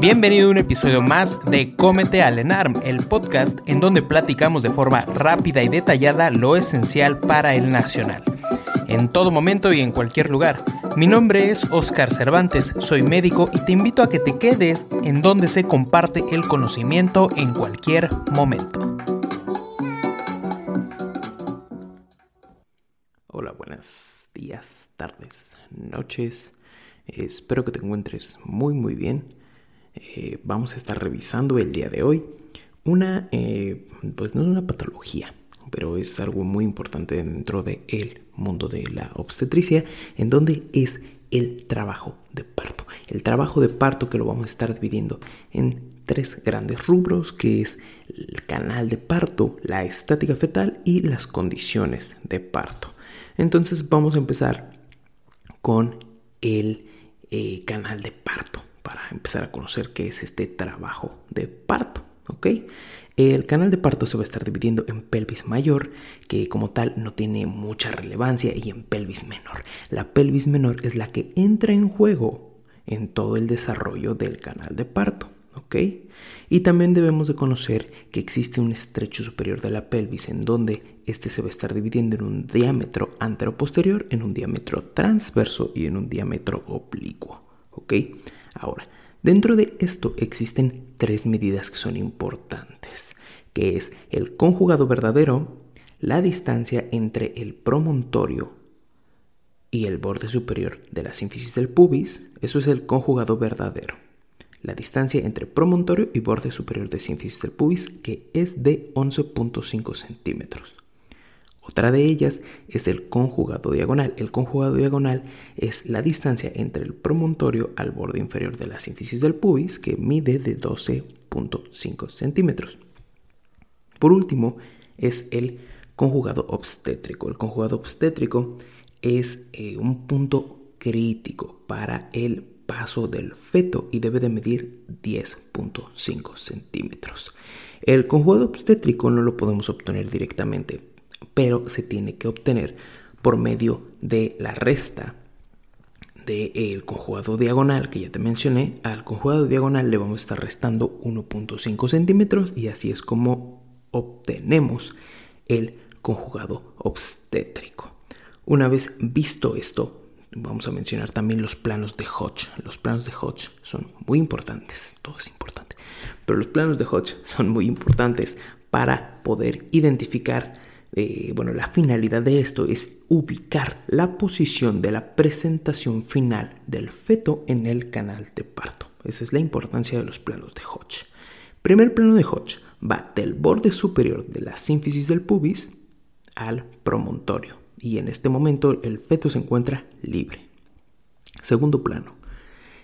Bienvenido a un episodio más de Cómete al ENARM, el podcast en donde platicamos de forma rápida y detallada lo esencial para el nacional. En todo momento y en cualquier lugar. Mi nombre es Oscar Cervantes, soy médico y te invito a que te quedes en donde se comparte el conocimiento en cualquier momento. Hola, buenos días, tardes, noches. Espero que te encuentres muy muy bien. Eh, vamos a estar revisando el día de hoy una, eh, pues no es una patología, pero es algo muy importante dentro del mundo de la obstetricia, en donde es el trabajo de parto. El trabajo de parto que lo vamos a estar dividiendo en tres grandes rubros, que es el canal de parto, la estática fetal y las condiciones de parto. Entonces vamos a empezar con el eh, canal de parto para empezar a conocer qué es este trabajo de parto. ¿ok? El canal de parto se va a estar dividiendo en pelvis mayor, que como tal no tiene mucha relevancia, y en pelvis menor. La pelvis menor es la que entra en juego en todo el desarrollo del canal de parto. ¿ok? Y también debemos de conocer que existe un estrecho superior de la pelvis en donde este se va a estar dividiendo en un diámetro anteroposterior, en un diámetro transverso y en un diámetro oblicuo. ¿ok? Ahora, dentro de esto existen tres medidas que son importantes, que es el conjugado verdadero, la distancia entre el promontorio y el borde superior de la sínfisis del pubis, eso es el conjugado verdadero. La distancia entre promontorio y borde superior de sínfisis del pubis, que es de 11.5 centímetros. Otra de ellas es el conjugado diagonal. El conjugado diagonal es la distancia entre el promontorio al borde inferior de la sínfisis del pubis, que mide de 12.5 centímetros. Por último, es el conjugado obstétrico. El conjugado obstétrico es eh, un punto crítico para el paso del feto y debe de medir 10.5 centímetros. El conjugado obstétrico no lo podemos obtener directamente, pero se tiene que obtener por medio de la resta del conjugado diagonal que ya te mencioné. Al conjugado diagonal le vamos a estar restando 1.5 centímetros y así es como obtenemos el conjugado obstétrico. Una vez visto esto, vamos a mencionar también los planos de Hodge. Los planos de Hodge son muy importantes, todo es importante, pero los planos de Hodge son muy importantes para poder identificar eh, bueno, la finalidad de esto es ubicar la posición de la presentación final del feto en el canal de parto. Esa es la importancia de los planos de Hodge. Primer plano de Hodge va del borde superior de la sínfisis del pubis al promontorio y en este momento el feto se encuentra libre. Segundo plano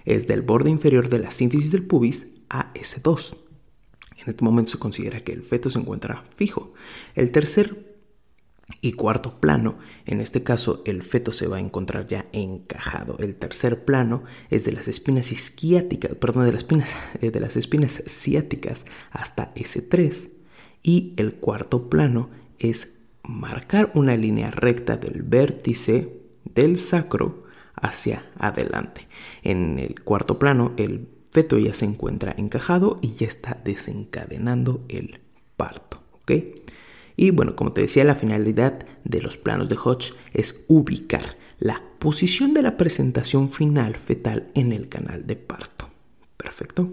es del borde inferior de la sínfisis del pubis a S2. En este momento se considera que el feto se encuentra fijo. El tercer Y cuarto plano, en este caso el feto se va a encontrar ya encajado. El tercer plano es de las espinas isquiáticas, perdón, de las espinas, eh, las espinas ciáticas hasta S3. Y el cuarto plano es marcar una línea recta del vértice del sacro hacia adelante. En el cuarto plano el feto ya se encuentra encajado y ya está desencadenando el parto. ¿ok?, y bueno, como te decía, la finalidad de los planos de Hodge es ubicar la posición de la presentación final fetal en el canal de parto. Perfecto.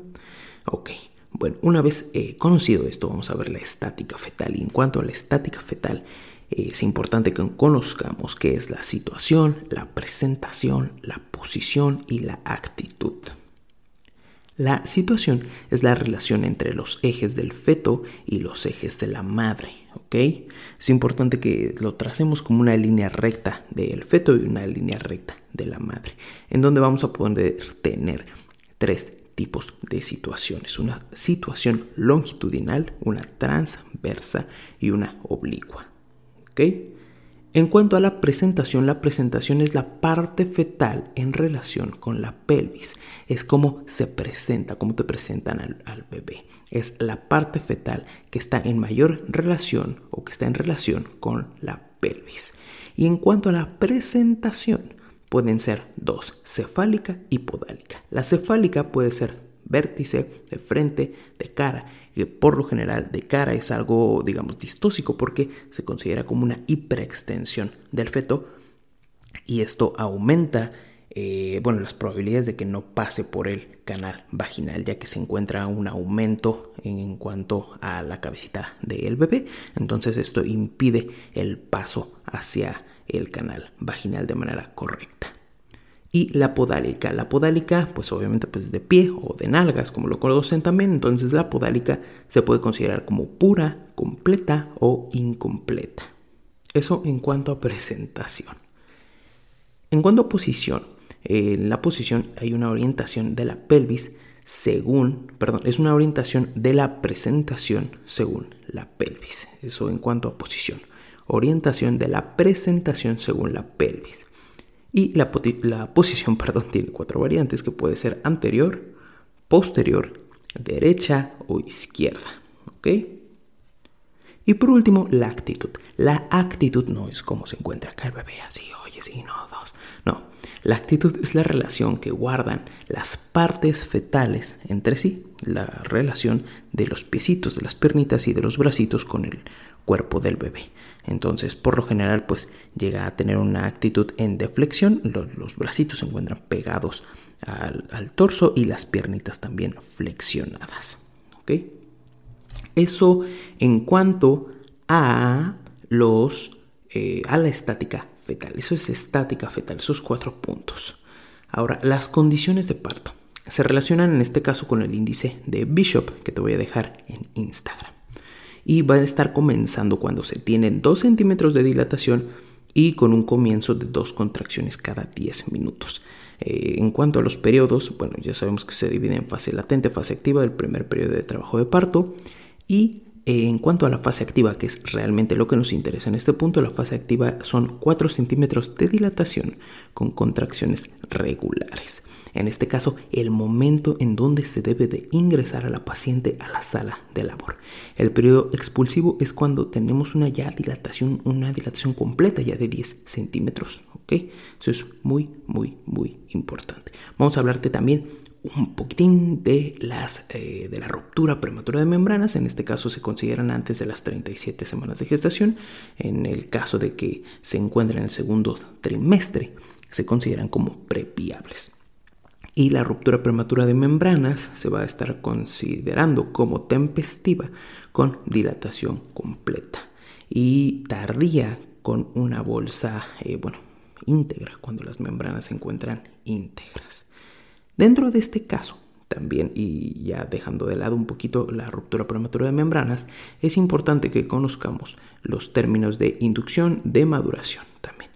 Ok. Bueno, una vez eh, conocido esto, vamos a ver la estática fetal. Y en cuanto a la estática fetal, eh, es importante que conozcamos qué es la situación, la presentación, la posición y la actitud. La situación es la relación entre los ejes del feto y los ejes de la madre, ¿ok? Es importante que lo tracemos como una línea recta del feto y una línea recta de la madre, en donde vamos a poder tener tres tipos de situaciones, una situación longitudinal, una transversa y una oblicua, ¿ok? En cuanto a la presentación, la presentación es la parte fetal en relación con la pelvis. Es como se presenta, cómo te presentan al, bebé. Es la parte fetal que está en mayor relación o que está en relación con la pelvis. Y en cuanto a la presentación, pueden ser dos, cefálica y podálica. La cefálica puede ser vértice, de frente, de cara que por lo general de cara es algo, digamos, distóxico porque se considera como una hiperextensión del feto y esto aumenta, eh, bueno, las probabilidades de que no pase por el canal vaginal, ya que se encuentra un aumento en cuanto a la cabecita del bebé. Entonces esto impide el paso hacia el canal vaginal de manera correcta y la podálica. La podálica, pues obviamente pues de pie o de nalgas, como lo conocen también. Entonces la podálica se puede considerar como pura, completa o incompleta. Eso en cuanto a presentación. En cuanto a posición, en la posición hay una orientación de la pelvis según, perdón, es una orientación de la presentación según la pelvis. Eso en cuanto a posición. Orientación de la presentación según la pelvis. Y la, posición perdón, tiene cuatro variantes que puede ser anterior, posterior, derecha o izquierda. Y por último, la actitud. La actitud no es como se encuentra acá el bebé, así, oye, sí, no, dos. No, la actitud es la relación que guardan las partes fetales entre sí, la relación de los piecitos, de las pernitas y de los bracitos con el cuerpo del bebé. Entonces, por lo general, pues llega a tener una actitud en deflexión, los, bracitos se encuentran pegados al, torso y las piernitas también flexionadas. Eso en cuanto a los eh, a la estática fetal. Eso es estática fetal, esos cuatro puntos. Ahora, las condiciones de parto se relacionan en este caso con el índice de Bishop que te voy a dejar en Instagram y va a estar comenzando cuando se tienen 2 centímetros de dilatación y con un comienzo de dos contracciones cada 10 minutos. Eh, en cuanto a los periodos, bueno, ya sabemos que se divide en fase latente, fase activa, el primer periodo de trabajo de parto y eh, en cuanto a la fase activa, que es realmente lo que nos interesa en este punto, la fase activa son 4 centímetros de dilatación con contracciones regulares. En este caso, el momento en donde se debe de ingresar a la paciente a la sala de labor. El periodo expulsivo es cuando tenemos una ya dilatación, una dilatación completa ya de 10 centímetros. ¿ok? Eso es muy, muy, muy importante. Vamos a hablarte también un poquitín de, las, eh, de la ruptura prematura de membranas. En este caso se consideran antes de las 37 semanas de gestación. En el caso de que se encuentren en el segundo trimestre, se consideran como previables. Y la ruptura prematura de membranas se va a estar considerando como tempestiva con dilatación completa y tardía con una bolsa, eh, bueno, íntegra, cuando las membranas se encuentran íntegras. Dentro de este caso, también, y ya dejando de lado un poquito la ruptura prematura de membranas, es importante que conozcamos los términos de inducción, de maduración también.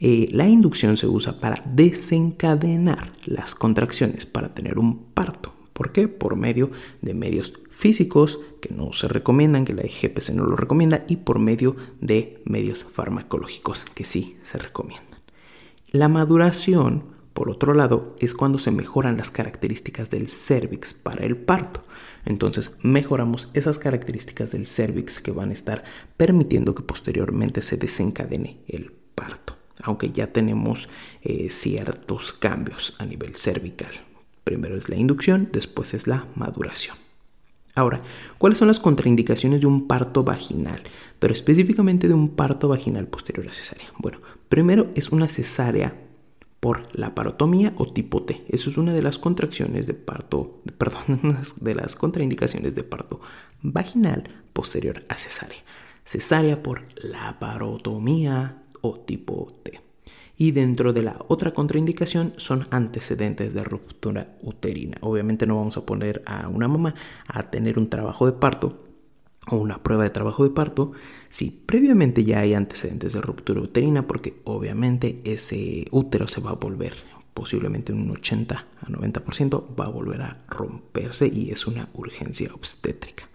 Eh, la inducción se usa para desencadenar las contracciones, para tener un parto, ¿Por qué? Por medio de medios físicos que no se recomiendan, que la IGPC no lo recomienda, y por medio de medios farmacológicos que sí se recomiendan. La maduración, por otro lado, es cuando se mejoran las características del cervix para el parto. Entonces mejoramos esas características del cervix que van a estar permitiendo que posteriormente se desencadene el parto, aunque ya tenemos eh, ciertos cambios a nivel cervical. Primero es la inducción, después es la maduración. Ahora, ¿cuáles son las contraindicaciones de un parto vaginal? Pero específicamente de un parto vaginal posterior a cesárea. Bueno, primero es una cesárea por la parotomía o tipo T. Eso es una de las contracciones de parto, perdón, una de las contraindicaciones de parto vaginal posterior a cesárea. Cesárea por la parotomía o tipo T. Y dentro de la otra contraindicación son antecedentes de ruptura uterina. Obviamente no vamos a poner a una mamá a tener un trabajo de parto o una prueba de trabajo de parto si previamente ya hay antecedentes de ruptura uterina porque obviamente ese útero se va a volver posiblemente un 80 a 90% va a volver a romperse y es una urgencia obstétrica.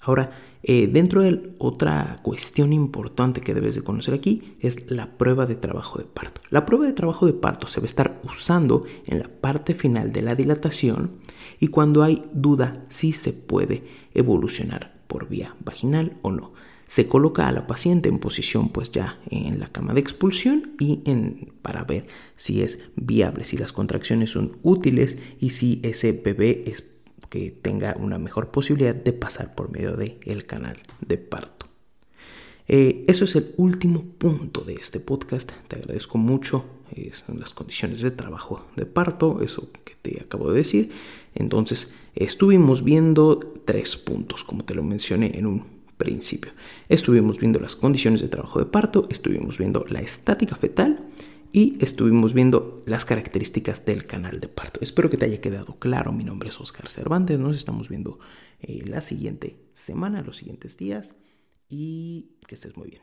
Ahora, eh, dentro de otra cuestión importante que debes de conocer aquí es la prueba de trabajo de parto. La prueba de trabajo de parto se va a estar usando en la parte final de la dilatación y cuando hay duda si se puede evolucionar por vía vaginal o no. Se coloca a la paciente en posición pues ya en la cama de expulsión y en, para ver si es viable, si las contracciones son útiles y si ese bebé es que tenga una mejor posibilidad de pasar por medio del el canal de parto. Eh, eso es el último punto de este podcast. Te agradezco mucho. son las condiciones de trabajo de parto, eso que te acabo de decir. Entonces, estuvimos viendo tres puntos, como te lo mencioné en un principio. Estuvimos viendo las condiciones de trabajo de parto, estuvimos viendo la estática fetal y estuvimos viendo las características del canal de parto. Espero que te haya quedado claro. Mi nombre es Oscar Cervantes. Nos estamos viendo eh, la siguiente semana, los siguientes días y que estés muy bien.